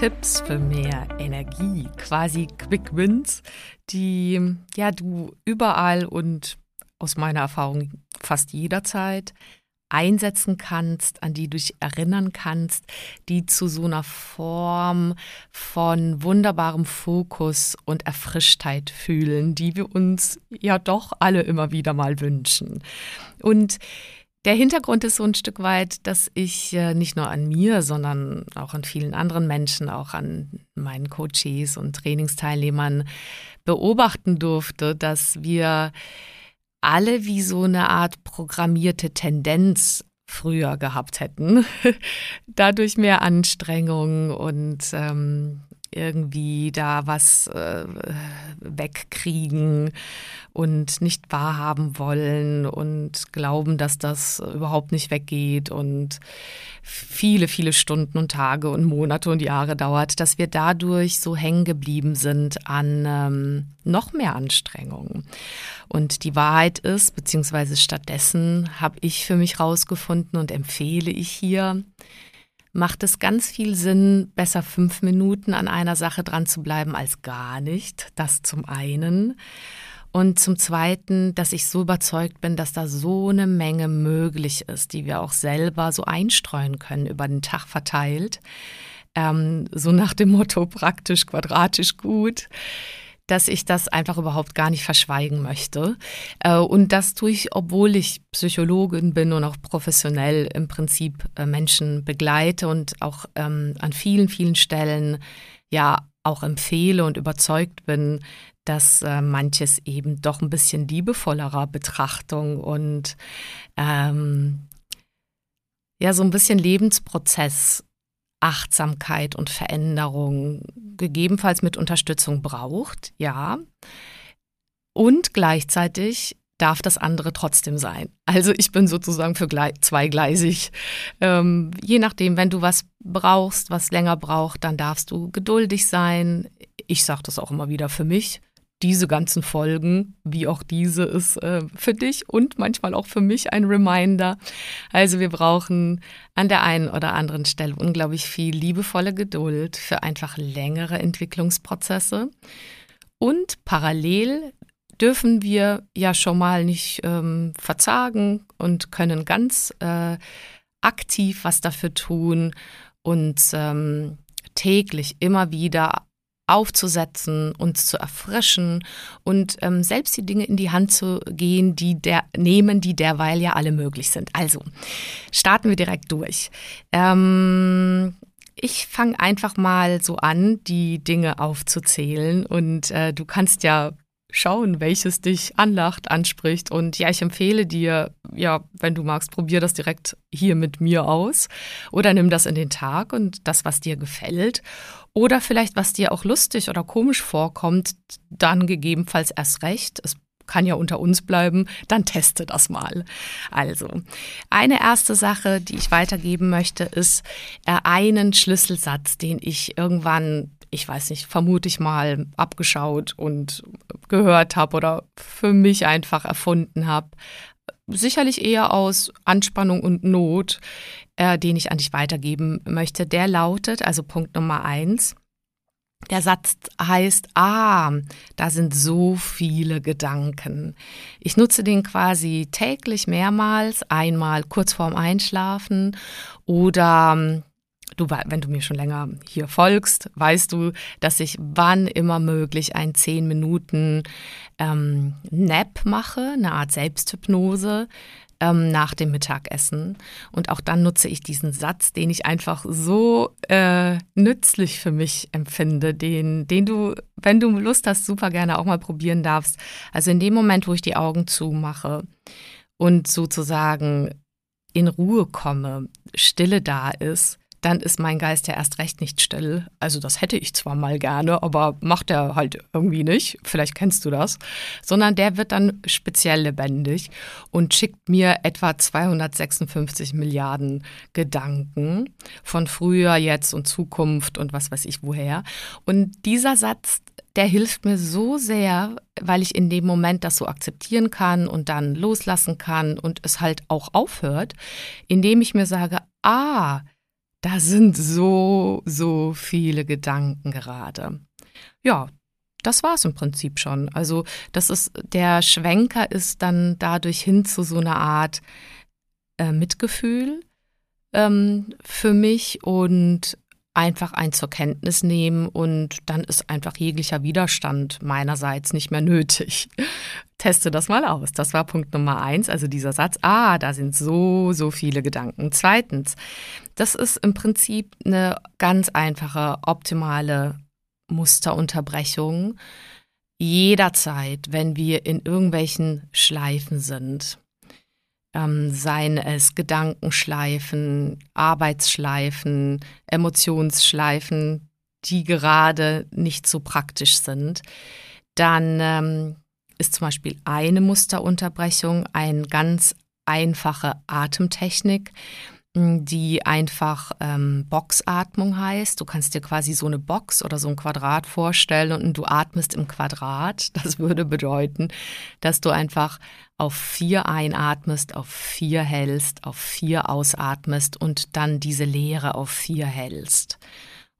Tipps für mehr Energie, quasi Quick Wins, die ja du überall und aus meiner Erfahrung fast jederzeit einsetzen kannst, an die du dich erinnern kannst, die zu so einer Form von wunderbarem Fokus und Erfrischtheit fühlen, die wir uns ja doch alle immer wieder mal wünschen. Und der Hintergrund ist so ein Stück weit, dass ich äh, nicht nur an mir, sondern auch an vielen anderen Menschen, auch an meinen Coaches und Trainingsteilnehmern beobachten durfte, dass wir alle wie so eine Art programmierte Tendenz früher gehabt hätten, dadurch mehr Anstrengung und ähm, irgendwie da was äh, wegkriegen und nicht wahrhaben wollen und glauben, dass das überhaupt nicht weggeht und viele, viele Stunden und Tage und Monate und Jahre dauert, dass wir dadurch so hängen geblieben sind an ähm, noch mehr Anstrengungen. Und die Wahrheit ist, beziehungsweise stattdessen habe ich für mich rausgefunden und empfehle ich hier, macht es ganz viel Sinn, besser fünf Minuten an einer Sache dran zu bleiben als gar nicht. Das zum einen. Und zum Zweiten, dass ich so überzeugt bin, dass da so eine Menge möglich ist, die wir auch selber so einstreuen können über den Tag verteilt. Ähm, so nach dem Motto praktisch, quadratisch gut dass ich das einfach überhaupt gar nicht verschweigen möchte. Äh, und das tue ich, obwohl ich Psychologin bin und auch professionell im Prinzip äh, Menschen begleite und auch ähm, an vielen, vielen Stellen ja auch empfehle und überzeugt bin, dass äh, manches eben doch ein bisschen liebevollerer Betrachtung und ähm, ja so ein bisschen Lebensprozess Achtsamkeit und Veränderung gegebenenfalls mit Unterstützung braucht, ja. Und gleichzeitig darf das andere trotzdem sein. Also ich bin sozusagen für zweigleisig. Ähm, je nachdem, wenn du was brauchst, was länger braucht, dann darfst du geduldig sein. Ich sage das auch immer wieder für mich diese ganzen Folgen, wie auch diese, ist äh, für dich und manchmal auch für mich ein Reminder. Also wir brauchen an der einen oder anderen Stelle unglaublich viel liebevolle Geduld für einfach längere Entwicklungsprozesse. Und parallel dürfen wir ja schon mal nicht ähm, verzagen und können ganz äh, aktiv was dafür tun und ähm, täglich immer wieder aufzusetzen, uns zu erfrischen und ähm, selbst die Dinge in die Hand zu gehen, die der nehmen, die derweil ja alle möglich sind. Also starten wir direkt durch. Ähm, ich fange einfach mal so an, die Dinge aufzuzählen und äh, du kannst ja schauen, welches dich anlacht, anspricht. Und ja, ich empfehle dir, ja, wenn du magst, probier das direkt hier mit mir aus oder nimm das in den Tag und das, was dir gefällt. Oder vielleicht, was dir auch lustig oder komisch vorkommt, dann gegebenenfalls erst recht. Es kann ja unter uns bleiben, dann teste das mal. Also, eine erste Sache, die ich weitergeben möchte, ist äh, einen Schlüsselsatz, den ich irgendwann ich weiß nicht, vermute ich mal abgeschaut und gehört habe oder für mich einfach erfunden habe. Sicherlich eher aus Anspannung und Not, äh, den ich an dich weitergeben möchte. Der lautet, also Punkt Nummer eins, der Satz heißt, ah, da sind so viele Gedanken. Ich nutze den quasi täglich mehrmals, einmal kurz vorm Einschlafen oder du, wenn du mir schon länger hier folgst, weißt du, dass ich wann immer möglich ein 10 Minuten ähm, Nap mache, eine Art Selbsthypnose. Ähm, nach dem Mittagessen. Und auch dann nutze ich diesen Satz, den ich einfach so äh, nützlich für mich empfinde, den, den du, wenn du Lust hast, super gerne auch mal probieren darfst. Also in dem Moment, wo ich die Augen zumache und sozusagen in Ruhe komme, Stille da ist, dann ist mein Geist ja erst recht nicht still. Also das hätte ich zwar mal gerne, aber macht er halt irgendwie nicht. Vielleicht kennst du das. Sondern der wird dann speziell lebendig und schickt mir etwa 256 Milliarden Gedanken von früher, jetzt und Zukunft und was weiß ich woher. Und dieser Satz, der hilft mir so sehr, weil ich in dem Moment das so akzeptieren kann und dann loslassen kann und es halt auch aufhört, indem ich mir sage, ah, da sind so, so viele Gedanken gerade. Ja, das war es im Prinzip schon. Also, das ist, der Schwenker ist dann dadurch hin zu so einer Art äh, Mitgefühl ähm, für mich und einfach ein zur Kenntnis nehmen und dann ist einfach jeglicher Widerstand meinerseits nicht mehr nötig. Teste das mal aus. Das war Punkt Nummer eins, also dieser Satz, ah, da sind so, so viele Gedanken. Zweitens, das ist im Prinzip eine ganz einfache, optimale Musterunterbrechung. Jederzeit, wenn wir in irgendwelchen Schleifen sind, ähm, seien es Gedankenschleifen, Arbeitsschleifen, Emotionsschleifen, die gerade nicht so praktisch sind, dann ähm, ist zum Beispiel eine Musterunterbrechung eine ganz einfache Atemtechnik, die einfach ähm, Boxatmung heißt. Du kannst dir quasi so eine Box oder so ein Quadrat vorstellen und du atmest im Quadrat. Das würde bedeuten, dass du einfach auf vier einatmest, auf vier hältst, auf vier ausatmest und dann diese Leere auf vier hältst.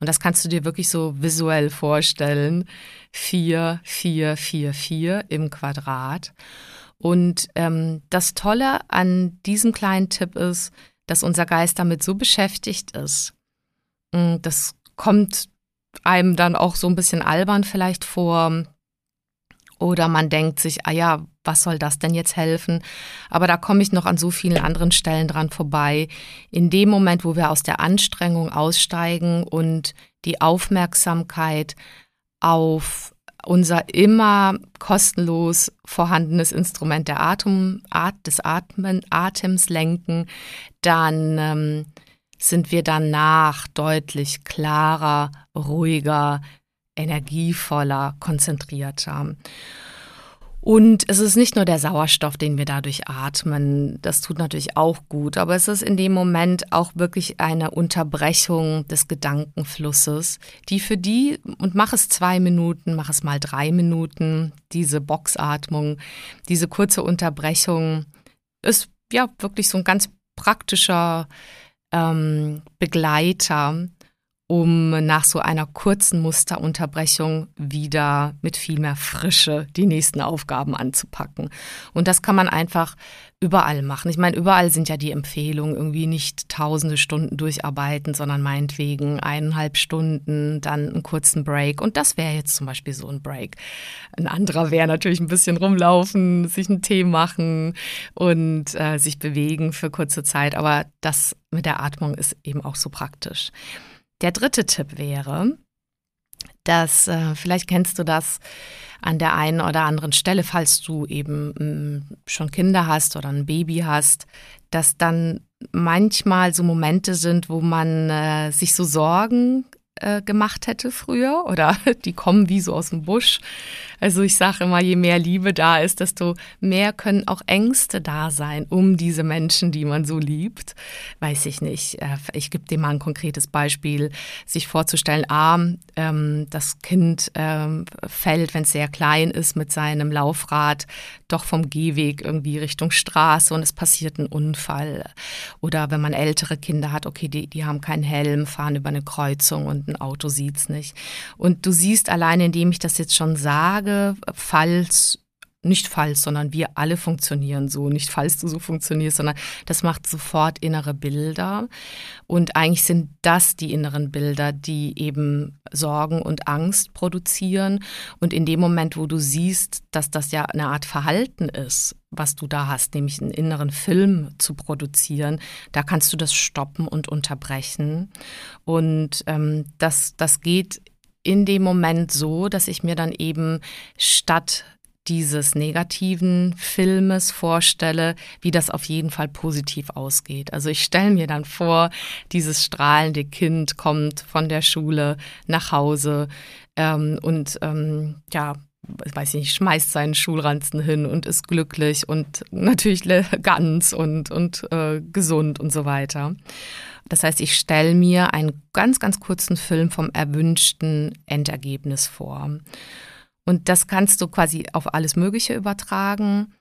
Und das kannst du dir wirklich so visuell vorstellen. Vier, vier, vier, vier im Quadrat. Und ähm, das Tolle an diesem kleinen Tipp ist, dass unser Geist damit so beschäftigt ist. Mm, das kommt einem dann auch so ein bisschen albern vielleicht vor, oder man denkt sich, ah ja, was soll das denn jetzt helfen? Aber da komme ich noch an so vielen anderen Stellen dran vorbei. In dem Moment, wo wir aus der Anstrengung aussteigen und die Aufmerksamkeit auf unser immer kostenlos vorhandenes Instrument der Atem, At, des Atmen, Atems lenken, dann ähm, sind wir danach deutlich klarer, ruhiger, energievoller, konzentrierter. Und es ist nicht nur der Sauerstoff, den wir dadurch atmen, das tut natürlich auch gut, aber es ist in dem Moment auch wirklich eine Unterbrechung des Gedankenflusses, die für die, und mach es zwei Minuten, mach es mal drei Minuten, diese Boxatmung, diese kurze Unterbrechung ist ja wirklich so ein ganz praktischer ähm, Begleiter um nach so einer kurzen Musterunterbrechung wieder mit viel mehr Frische die nächsten Aufgaben anzupacken. Und das kann man einfach überall machen. Ich meine, überall sind ja die Empfehlungen irgendwie nicht tausende Stunden durcharbeiten, sondern meinetwegen eineinhalb Stunden, dann einen kurzen Break. Und das wäre jetzt zum Beispiel so ein Break. Ein anderer wäre natürlich ein bisschen rumlaufen, sich einen Tee machen und äh, sich bewegen für kurze Zeit. Aber das mit der Atmung ist eben auch so praktisch. Der dritte Tipp wäre, dass äh, vielleicht kennst du das an der einen oder anderen Stelle, falls du eben mh, mm, schon Kinder hast oder ein Baby hast, dass dann manchmal so Momente sind, wo man äh, sich so Sorgen äh, gemacht hätte früher oder die kommen wie so aus dem Busch. Also ich sage immer, je mehr Liebe da ist, desto mehr können auch Ängste da sein um diese Menschen, die man so liebt. Weiß ich nicht. Äh, ich gebe dir mal ein konkretes Beispiel, sich vorzustellen, ah, das Kind ähm, fällt, wenn es sehr klein ist, mit seinem Laufrad doch vom Gehweg irgendwie Richtung Straße und es passiert ein Unfall. Oder wenn man ältere Kinder hat, okay, die, die haben keinen Helm, fahren über eine Kreuzung und ein Auto sieht es nicht. Und du siehst allein, indem ich das jetzt schon sage, falls nicht falsch, sondern wir alle funktionieren so. Nicht falls du so funktionierst, sondern das macht sofort innere Bilder. Und eigentlich sind das die inneren Bilder, die eben Sorgen und Angst produzieren. Und in dem Moment, wo du siehst, dass das ja eine Art Verhalten ist, was du da hast, nämlich einen inneren Film zu produzieren, da kannst du das stoppen und unterbrechen. Und ähm, das, das geht in dem Moment so, dass ich mir dann eben statt dieses negativen Filmes vorstelle, wie das auf jeden Fall positiv ausgeht. Also ich stelle mir dann vor, dieses strahlende Kind kommt von der Schule nach Hause ähm, und ähm, ja, weiß nicht, schmeißt seinen Schulranzen hin und ist glücklich und natürlich ganz und, und äh, gesund und so weiter. Das heißt, ich stelle mir einen ganz, ganz kurzen Film vom erwünschten Endergebnis vor. Und das kannst du quasi auf alles Mögliche übertragen.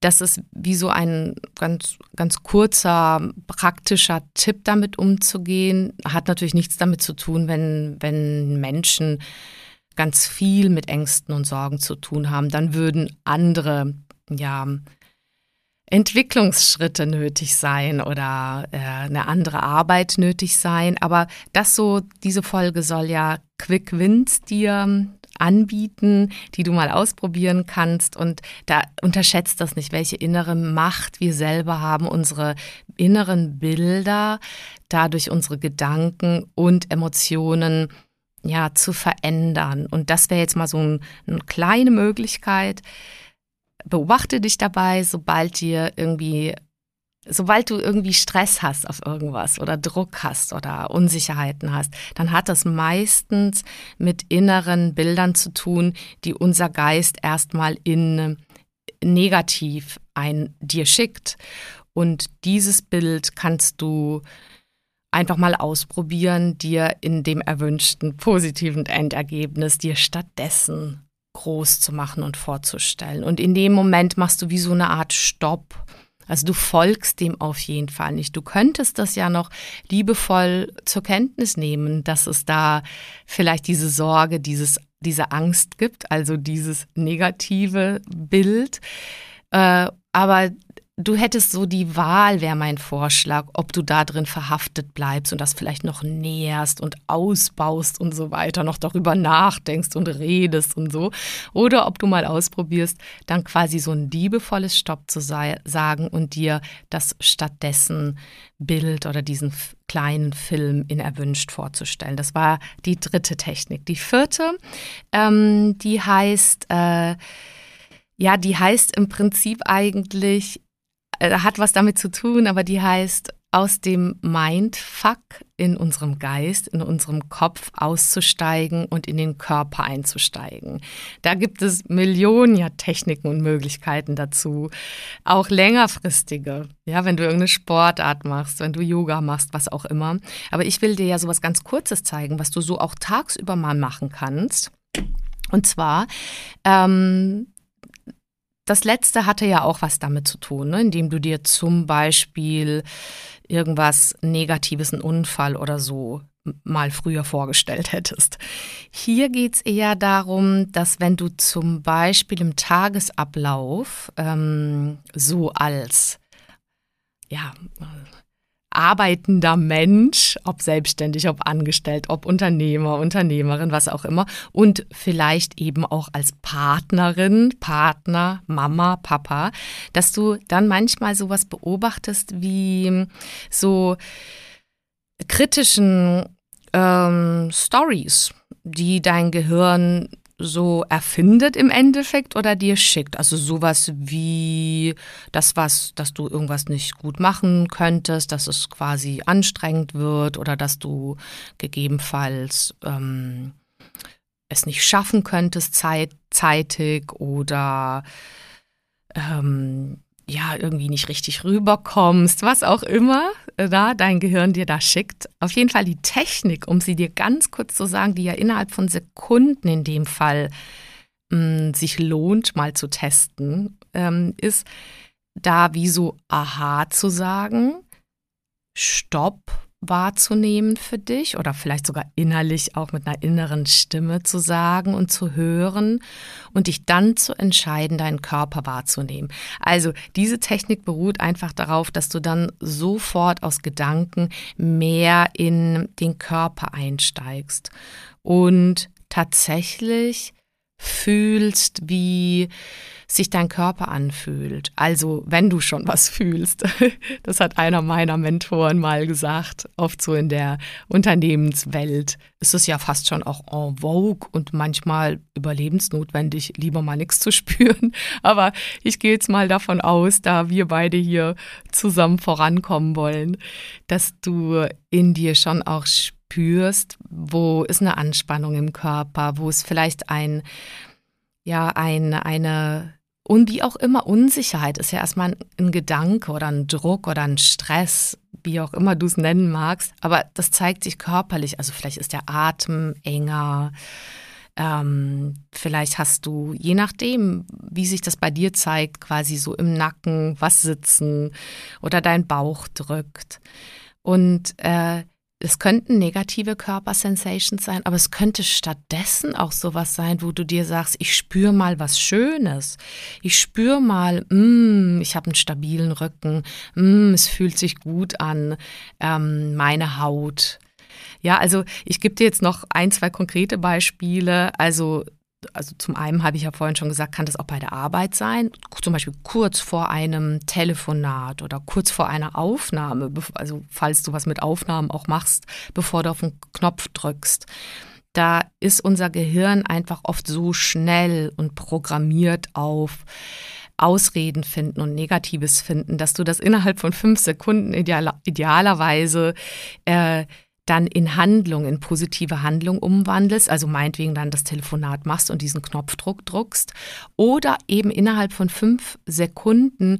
Das ist wie so ein ganz, ganz kurzer, praktischer Tipp, damit umzugehen. Hat natürlich nichts damit zu tun, wenn, wenn Menschen ganz viel mit Ängsten und Sorgen zu tun haben. Dann würden andere, ja, Entwicklungsschritte nötig sein oder äh, eine andere Arbeit nötig sein. Aber das so, diese Folge soll ja Quick Wins dir anbieten, die du mal ausprobieren kannst. Und da unterschätzt das nicht, welche innere Macht wir selber haben, unsere inneren Bilder, dadurch unsere Gedanken und Emotionen ja zu verändern. Und das wäre jetzt mal so ein, eine kleine Möglichkeit. Beobachte dich dabei, sobald dir irgendwie sobald du irgendwie Stress hast auf irgendwas oder Druck hast oder Unsicherheiten hast, dann hat das meistens mit inneren Bildern zu tun, die unser Geist erstmal in negativ ein dir schickt. Und dieses Bild kannst du einfach mal ausprobieren, dir in dem erwünschten positiven Endergebnis dir stattdessen groß zu machen und vorzustellen. Und in dem Moment machst du wie so eine Art Stopp also du folgst dem auf jeden Fall nicht. Du könntest das ja noch liebevoll zur Kenntnis nehmen, dass es da vielleicht diese Sorge, dieses, diese Angst gibt, also dieses negative Bild. Äh, aber Du hättest so die Wahl, wäre mein Vorschlag, ob du da drin verhaftet bleibst und das vielleicht noch näherst und ausbaust und so weiter, noch darüber nachdenkst und redest und so. Oder ob du mal ausprobierst, dann quasi so ein liebevolles Stopp zu sagen und dir das stattdessen Bild oder diesen kleinen Film in erwünscht vorzustellen. Das war die dritte Technik. Die vierte, ähm, die heißt, äh, ja, die heißt im Prinzip eigentlich äh, hat was damit zu tun, aber die heißt, aus dem Mindfuck in unserem Geist, in unserem Kopf auszusteigen und in den Körper einzusteigen. Da gibt es Millionen ja Techniken und Möglichkeiten dazu, auch längerfristige. Ja, wenn du irgendeine Sportart machst, wenn du Yoga machst, was auch immer. Aber ich will dir ja sowas ganz Kurzes zeigen, was du so auch tagsüber mal machen kannst. Und zwar ähm, das letzte hatte ja auch was damit zu tun, ne? indem du dir zum Beispiel irgendwas Negatives, einen Unfall oder so mal früher vorgestellt hättest. Hier geht es eher darum, dass wenn du zum Beispiel im Tagesablauf ähm, so als ja, arbeitender Mensch, ob selbstständig, ob angestellt, ob Unternehmer, Unternehmerin, was auch immer, und vielleicht eben auch als Partnerin, Partner, Mama, Papa, dass du dann manchmal sowas beobachtest wie so kritischen ähm, Stories, die dein Gehirn so erfindet im Endeffekt oder dir schickt. Also sowas wie das, was, dass du irgendwas nicht gut machen könntest, dass es quasi anstrengend wird oder dass du gegebenenfalls ähm, es nicht schaffen könntest zeit, zeitig oder ähm, ja, irgendwie nicht richtig rüberkommst, was auch immer da dein Gehirn dir da schickt. Auf jeden Fall die Technik, um sie dir ganz kurz zu sagen, die ja innerhalb von Sekunden in dem Fall mh, mm, sich lohnt, mal zu testen, ähm, ist da wie so Aha zu sagen, Stopp, wahrzunehmen für dich oder vielleicht sogar innerlich auch mit einer inneren Stimme zu sagen und zu hören und dich dann zu entscheiden, deinen Körper wahrzunehmen. Also diese Technik beruht einfach darauf, dass du dann sofort aus Gedanken mehr in den Körper einsteigst und tatsächlich fühlst, wie sich dein Körper anfühlt. Also wenn du schon was fühlst. Das hat einer meiner Mentoren mal gesagt. Oft so in der Unternehmenswelt ist es ja fast schon auch en vogue und manchmal überlebensnotwendig, lieber mal nichts zu spüren. Aber ich gehe jetzt mal davon aus, da wir beide hier zusammen vorankommen wollen, dass du in dir schon auch spürst, wo ist eine Anspannung im Körper, wo ist vielleicht ein ja ein, eine und wie auch immer, Unsicherheit ist ja erstmal ein, Gedanke oder ein Druck oder ein Stress, wie auch immer du es nennen magst. Aber das zeigt sich körperlich. Also vielleicht ist der Atem enger. Ähm, vielleicht hast du, je nachdem, wie sich das bei dir zeigt, quasi so im Nacken was sitzen oder dein Bauch drückt. Und äh, es könnten negative Körpersensations sein, aber es könnte stattdessen auch sowas sein, wo du dir sagst, ich spüre mal was Schönes. Ich spüre mal, mm, ich habe einen stabilen Rücken, mm, es fühlt sich gut an, ähm, meine Haut. Ja, also ich gebe dir jetzt noch ein, zwei konkrete Beispiele. Also also zum einen habe ich ja vorhin schon gesagt, kann das auch bei der Arbeit sein, zum Beispiel kurz vor einem Telefonat oder kurz vor einer Aufnahme, also falls du was mit Aufnahmen auch machst, bevor du auf den Knopf drückst. Da ist unser Gehirn einfach oft so schnell und programmiert auf Ausreden finden und Negatives finden, dass du das innerhalb von fünf Sekunden idealer, idealerweise äh, dann in Handlung, in positive Handlung umwandelst, also meinetwegen dann das Telefonat machst und diesen Knopfdruck druckst, oder eben innerhalb von fünf Sekunden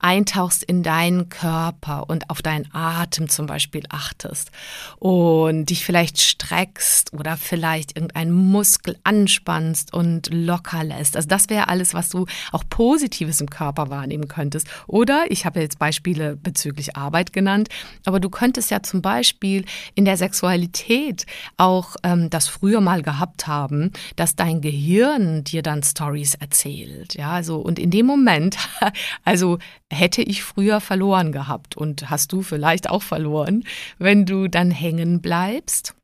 eintauchst in deinen Körper und auf deinen Atem zum Beispiel achtest und dich vielleicht streckst oder vielleicht irgendeinen Muskel anspannst und locker lässt. Also das wäre alles, was du auch Positives im Körper wahrnehmen könntest. Oder ich habe jetzt Beispiele bezüglich Arbeit genannt, aber du könntest ja zum Beispiel in der Sexualität auch ähm, das früher mal gehabt haben, dass dein Gehirn dir dann Stories erzählt. Ja, also und in dem Moment, also hätte ich früher verloren gehabt und hast du vielleicht auch verloren, wenn du dann hängen bleibst.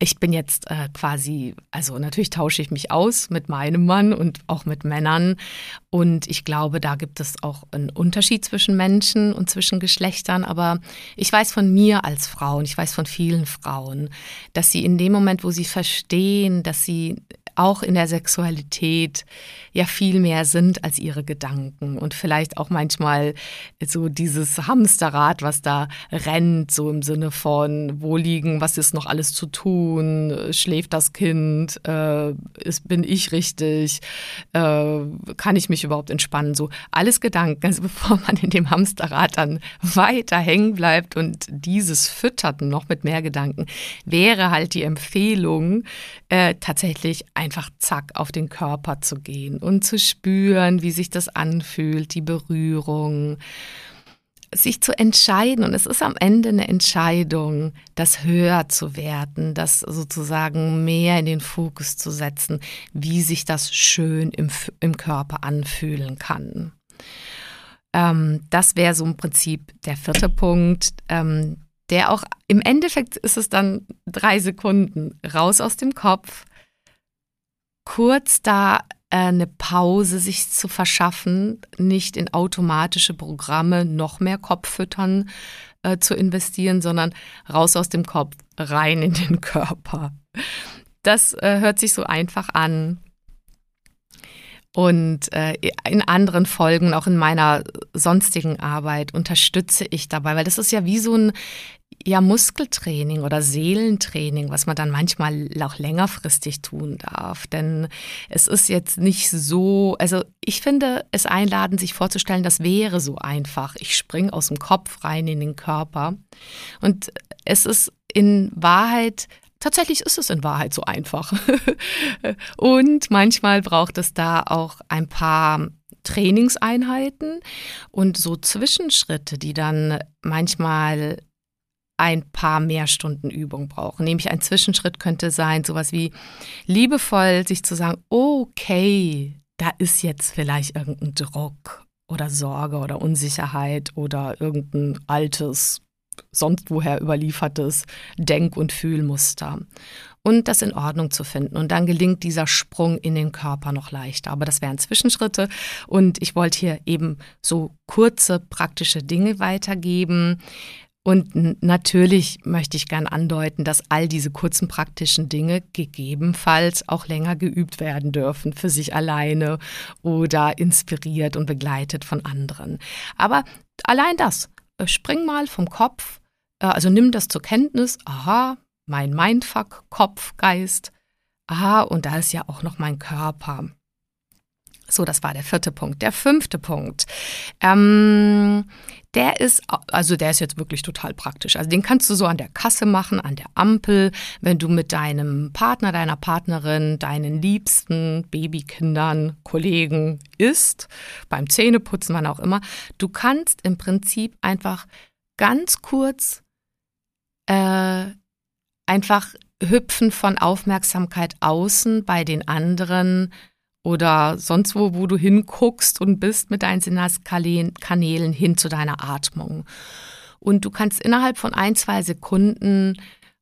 Ich bin jetzt äh, quasi, also natürlich tausche ich mich aus mit meinem Mann und auch mit Männern. Und ich glaube, da gibt es auch einen Unterschied zwischen Menschen und zwischen Geschlechtern. Aber ich weiß von mir als Frau und ich weiß von vielen Frauen, dass sie in dem Moment, wo sie verstehen, dass sie auch in der Sexualität ja viel mehr sind als ihre Gedanken. Und vielleicht auch manchmal so dieses Hamsterrad, was da rennt, so im Sinne von, wo liegen, was ist noch alles zu tun, schläft das Kind, äh, ist, bin ich richtig, äh, kann ich mich überhaupt entspannen, so alles Gedanken, also bevor man in dem Hamsterrad dann weiter hängen bleibt und dieses füttert noch mit mehr Gedanken, wäre halt die Empfehlung, äh, tatsächlich einfach zack auf den Körper zu gehen und zu spüren, wie sich das anfühlt, die Berührung, sich zu entscheiden. Und es ist am Ende eine Entscheidung, das höher zu werten, das sozusagen mehr in den Fokus zu setzen, wie sich das schön im, im Körper anfühlen kann. Ähm, das wäre so im Prinzip der vierte Punkt. Ähm, der auch im Endeffekt ist es dann drei Sekunden raus aus dem Kopf, kurz da äh, eine Pause sich zu verschaffen, nicht in automatische Programme noch mehr Kopffüttern äh, zu investieren, sondern raus aus dem Kopf, rein in den Körper. Das äh, hört sich so einfach an. Und äh, in anderen Folgen, auch in meiner sonstigen Arbeit, unterstütze ich dabei, weil das ist ja wie so ein ja, Muskeltraining oder Seelentraining, was man dann manchmal auch längerfristig tun darf. Denn es ist jetzt nicht so, also ich finde es einladen, sich vorzustellen, das wäre so einfach. Ich springe aus dem Kopf rein in den Körper. Und es ist in Wahrheit Tatsächlich ist es in Wahrheit so einfach. und manchmal braucht es da auch ein paar Trainingseinheiten und so Zwischenschritte, die dann manchmal ein paar mehr Stunden Übung brauchen. Nämlich ein Zwischenschritt könnte sein, sowas wie liebevoll sich zu sagen, okay, da ist jetzt vielleicht irgendein Druck oder Sorge oder Unsicherheit oder irgendein altes, sonst woher überliefertes Denk- und Fühlmuster. Und das in Ordnung zu finden. Und dann gelingt dieser Sprung in den Körper noch leichter. Aber das wären Zwischenschritte. Und ich wollte hier eben so kurze praktische Dinge weitergeben, und natürlich möchte ich gern andeuten, dass all diese kurzen praktischen Dinge gegebenenfalls auch länger geübt werden dürfen für sich alleine oder inspiriert und begleitet von anderen. Aber allein das, äh, spring mal vom Kopf, äh, also nimm das zur Kenntnis, aha, mein Mindfuck, Kopf, Geist, aha, und da ist ja auch noch mein Körper. So, das war der vierte Punkt. Der fünfte Punkt. Ähm, der ist, also der ist jetzt wirklich total praktisch. Also den kannst du so an der Kasse machen, an der Ampel, wenn du mit deinem Partner, deiner Partnerin, deinen Liebsten, Babykindern, Kollegen isst, beim Zähneputzen, wann auch immer. Du kannst im Prinzip einfach ganz kurz äh, einfach hüpfen von Aufmerksamkeit außen bei den anderen oder sonst wo, wo du hinguckst und bist mit deinen Sinneskanälen hin zu deiner Atmung. Und du kannst innerhalb von ein, zwei Sekunden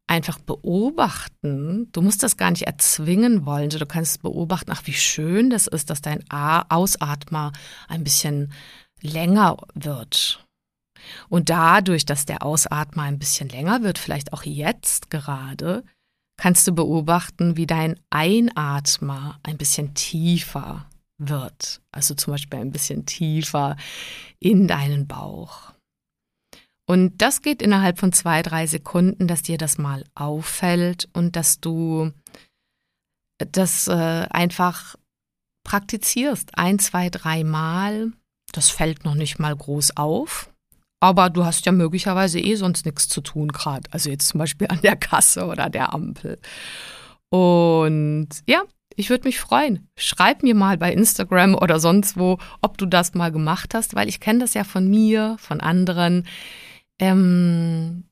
einfach beobachten. Du musst das gar nicht erzwingen wollen. Du kannst beobachten, ach, wie schön das ist, dass dein Ausatmer ein bisschen länger wird. Und dadurch, dass der Ausatmer ein bisschen länger wird, vielleicht auch jetzt gerade, kannst du beobachten, wie dein Einatmer ein bisschen tiefer wird. Also zum Beispiel ein bisschen tiefer in deinen Bauch. Und das geht innerhalb von zwei, drei Sekunden, dass dir das mal auffällt und dass du das äh, einfach praktizierst. Ein, zwei, drei Mal. Das fällt noch nicht mal groß auf. Aber du hast ja möglicherweise eh sonst nichts zu tun gerade. Also jetzt zum Beispiel an der Kasse oder der Ampel. Und ja, ich würde mich freuen. Schreib mir mal bei Instagram oder sonst wo, ob du das mal gemacht hast, weil ich kenne das ja von mir, von anderen. Ähm,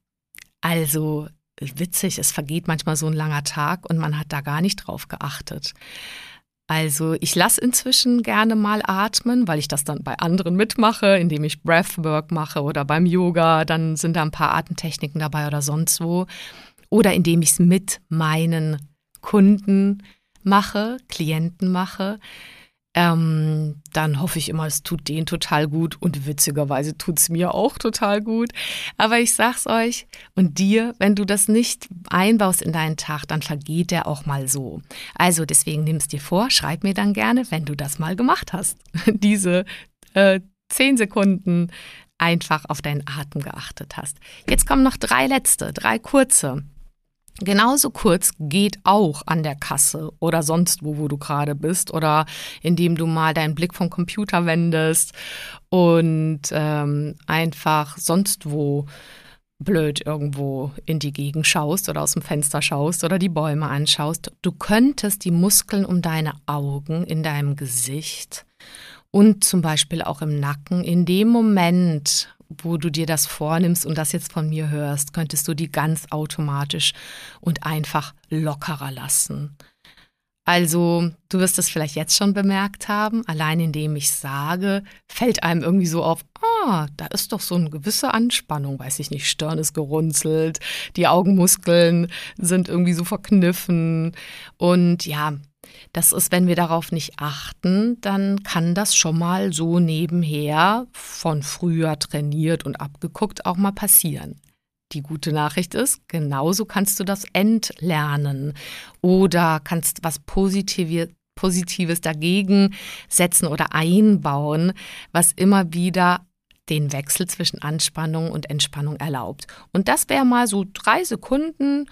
also witzig, es vergeht manchmal so ein langer Tag und man hat da gar nicht drauf geachtet. Also ich lasse inzwischen gerne mal atmen, weil ich das dann bei anderen mitmache, indem ich Breathwork mache oder beim Yoga, dann sind da ein paar Atemtechniken dabei oder sonst wo. Oder indem ich es mit meinen Kunden mache, Klienten mache ähm, dann hoffe ich immer, es tut denen total gut und witzigerweise tut es mir auch total gut. Aber ich sag's euch und dir, wenn du das nicht einbaust in deinen Tag, dann vergeht der auch mal so. Also deswegen nimm es dir vor, schreib mir dann gerne, wenn du das mal gemacht hast. Diese äh, zehn Sekunden einfach auf deinen Atem geachtet hast. Jetzt kommen noch drei letzte, drei kurze. Genauso kurz geht auch an der Kasse oder sonst wo, wo du gerade bist oder indem du mal deinen Blick vom Computer wendest und ähm, einfach sonst wo blöd irgendwo in die Gegend schaust oder aus dem Fenster schaust oder die Bäume anschaust. Du könntest die Muskeln um deine Augen in deinem Gesicht und zum Beispiel auch im Nacken in dem Moment, wo du dir das vornimmst und das jetzt von mir hörst, könntest du die ganz automatisch und einfach lockerer lassen. Also, du wirst es vielleicht jetzt schon bemerkt haben, allein indem ich sage, fällt einem irgendwie so auf, ah, da ist doch so eine gewisse Anspannung, weiß ich nicht, Stirn ist gerunzelt, die Augenmuskeln sind irgendwie so verkniffen und ja, das ist, wenn wir darauf nicht achten, dann kann das schon mal so nebenher von früher trainiert und abgeguckt auch mal passieren. Die gute Nachricht ist, genauso kannst du das entlernen oder kannst was Positives Positives dagegen setzen oder einbauen, was immer wieder den Wechsel zwischen Anspannung und Entspannung erlaubt. Und das wäre mal so drei Sekunden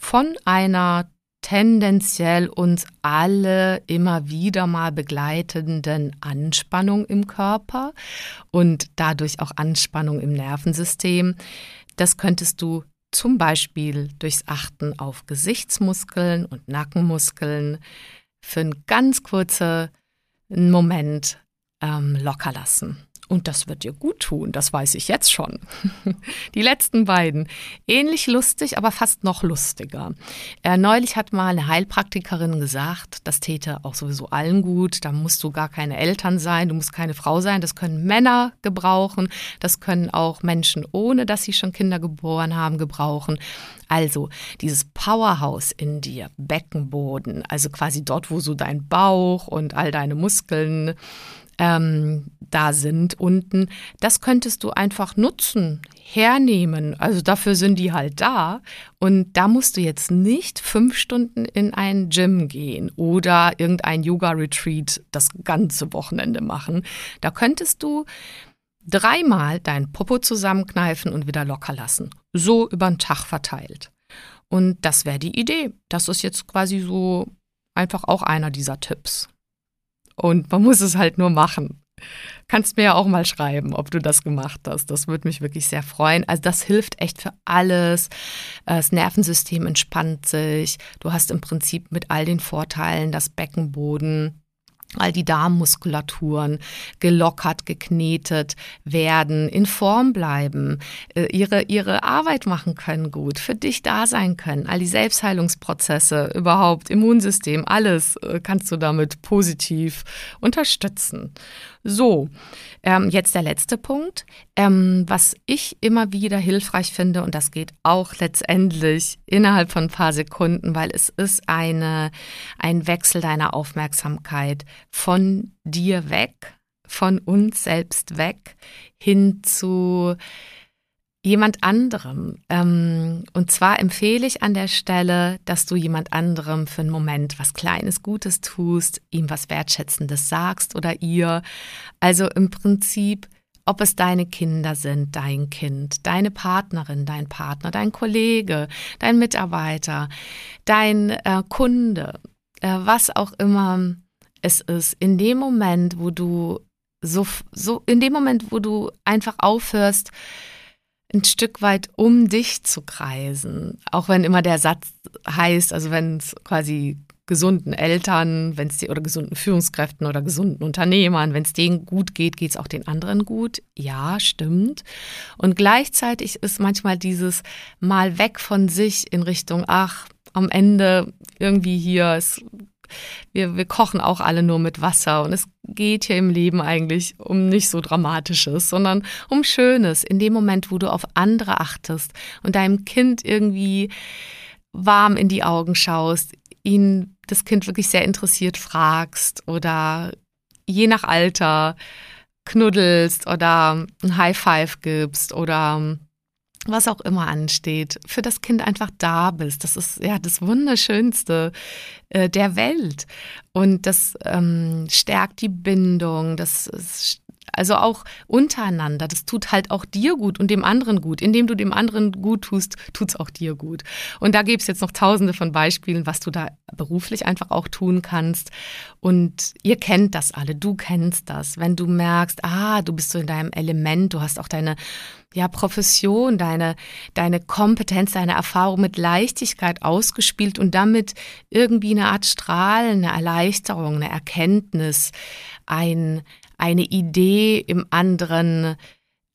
von einer tendenziell uns alle immer wieder mal begleitenden Anspannung im Körper und dadurch auch Anspannung im Nervensystem. Das könntest du zum Beispiel durchs Achten auf Gesichtsmuskeln und Nackenmuskeln für einen ganz kurzen Moment ähm, locker lassen. Und das wird dir gut tun, das weiß ich jetzt schon. Die letzten beiden. Ähnlich lustig, aber fast noch lustiger. Äh, neulich hat mal eine Heilpraktikerin gesagt, das täte auch sowieso allen gut. Da musst du gar keine Eltern sein, du musst keine Frau sein. Das können Männer gebrauchen, das können auch Menschen, ohne dass sie schon Kinder geboren haben, gebrauchen. Also dieses Powerhouse in dir, Beckenboden, also quasi dort, wo so dein Bauch und all deine Muskeln ähm, da sind unten, das könntest du einfach nutzen, hernehmen. Also dafür sind die halt da. Und da musst du jetzt nicht fünf Stunden in ein Gym gehen oder irgendein Yoga-Retreat das ganze Wochenende machen. Da könntest du dreimal dein Popo zusammenkneifen und wieder locker lassen. So über den Tag verteilt. Und das wäre die Idee. Das ist jetzt quasi so einfach auch einer dieser Tipps. Und man muss es halt nur machen. Kannst mir ja auch mal schreiben, ob du das gemacht hast. Das würde mich wirklich sehr freuen. Also das hilft echt für alles. Das Nervensystem entspannt sich. Du hast im Prinzip mit all den Vorteilen das Beckenboden all die Darmmuskulaturen gelockert, geknetet werden, in Form bleiben, äh, ihre, ihre Arbeit machen können gut, für dich da sein können. All die Selbstheilungsprozesse, überhaupt Immunsystem, alles äh, kannst du damit positiv unterstützen. So, ähm, jetzt der letzte Punkt. Ähm, was ich immer wieder hilfreich finde, und das geht auch letztendlich innerhalb von ein paar Sekunden, weil es ist eine, ein Wechsel deiner Aufmerksamkeit von dir weg, von uns selbst weg, hin zu jemand anderem. Ähm, und zwar empfehle ich an der Stelle, dass du jemand anderem für einen Moment was Kleines, Gutes tust, ihm was Wertschätzendes sagst oder ihr. Also im Prinzip, ob es deine Kinder sind, dein Kind, deine Partnerin, dein Partner, dein Kollege, dein Mitarbeiter, dein äh, Kunde, äh, was auch immer es ist, in dem Moment, wo du so, so, in dem Moment, wo du einfach aufhörst, ein Stück weit um dich zu kreisen. Auch wenn immer der Satz heißt, also wenn es quasi gesunden Eltern, wenn es die oder gesunden Führungskräften oder gesunden Unternehmern, wenn es denen gut geht, geht es auch den anderen gut. Ja, stimmt. Und gleichzeitig ist manchmal dieses mal weg von sich in Richtung, ach, am Ende irgendwie hier, es wir, wir kochen auch alle nur mit Wasser und es geht hier im Leben eigentlich um nicht so Dramatisches, sondern um Schönes. In dem Moment, wo du auf andere achtest und deinem Kind irgendwie warm in die Augen schaust, ihn das Kind wirklich sehr interessiert fragst oder je nach Alter knuddelst oder ein High Five gibst oder was auch immer ansteht, für das Kind einfach da bist. Das ist ja das Wunderschönste äh, der Welt. Und das ähm, stärkt die Bindung, das ist also auch untereinander. Das tut halt auch dir gut und dem anderen gut. Indem du dem anderen gut tust, tut es auch dir gut. Und da gibt es jetzt noch tausende von Beispielen, was du da beruflich einfach auch tun kannst. Und ihr kennt das alle, du kennst das. Wenn du merkst, ah, du bist so in deinem Element, du hast auch deine ja, Profession, deine, deine Kompetenz, deine Erfahrung mit Leichtigkeit ausgespielt und damit irgendwie eine Art Strahlen, eine Erleichterung, eine Erkenntnis, ein, eine Idee im anderen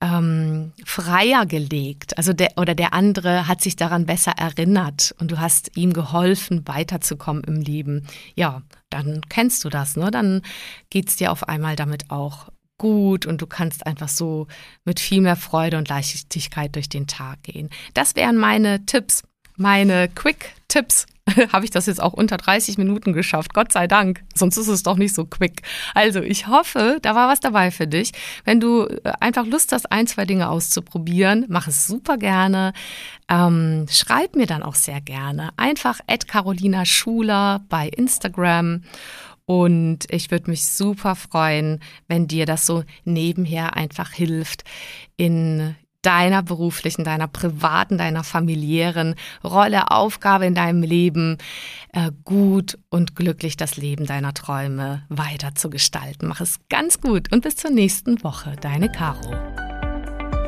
ähm, freier gelegt. Also der oder der andere hat sich daran besser erinnert und du hast ihm geholfen, weiterzukommen im Leben. Ja, dann kennst du das, ne? Dann geht's dir auf einmal damit auch gut und du kannst einfach so mit viel mehr Freude und Leichtigkeit durch den Tag gehen. Das wären meine Tipps, meine Quick-Tipps habe ich das jetzt auch unter 30 Minuten geschafft. Gott sei Dank. Sonst ist es doch nicht so quick. Also ich hoffe, da war was dabei für dich. Wenn du äh, einfach Lust hast, ein, zwei Dinge auszuprobieren, mach es super gerne. Ähm, schreib mir dann auch sehr gerne. Einfach at Carolina Schuler bei Instagram. Und ich würde mich super freuen, wenn dir das so nebenher einfach hilft, in deiner beruflichen, deiner privaten, deiner familiären Rolle, Aufgabe in deinem Leben äh, gut und glücklich das Leben deiner Träume weiter zu gestalten. Mach es ganz gut und bis zur nächsten Woche. Deine Caro.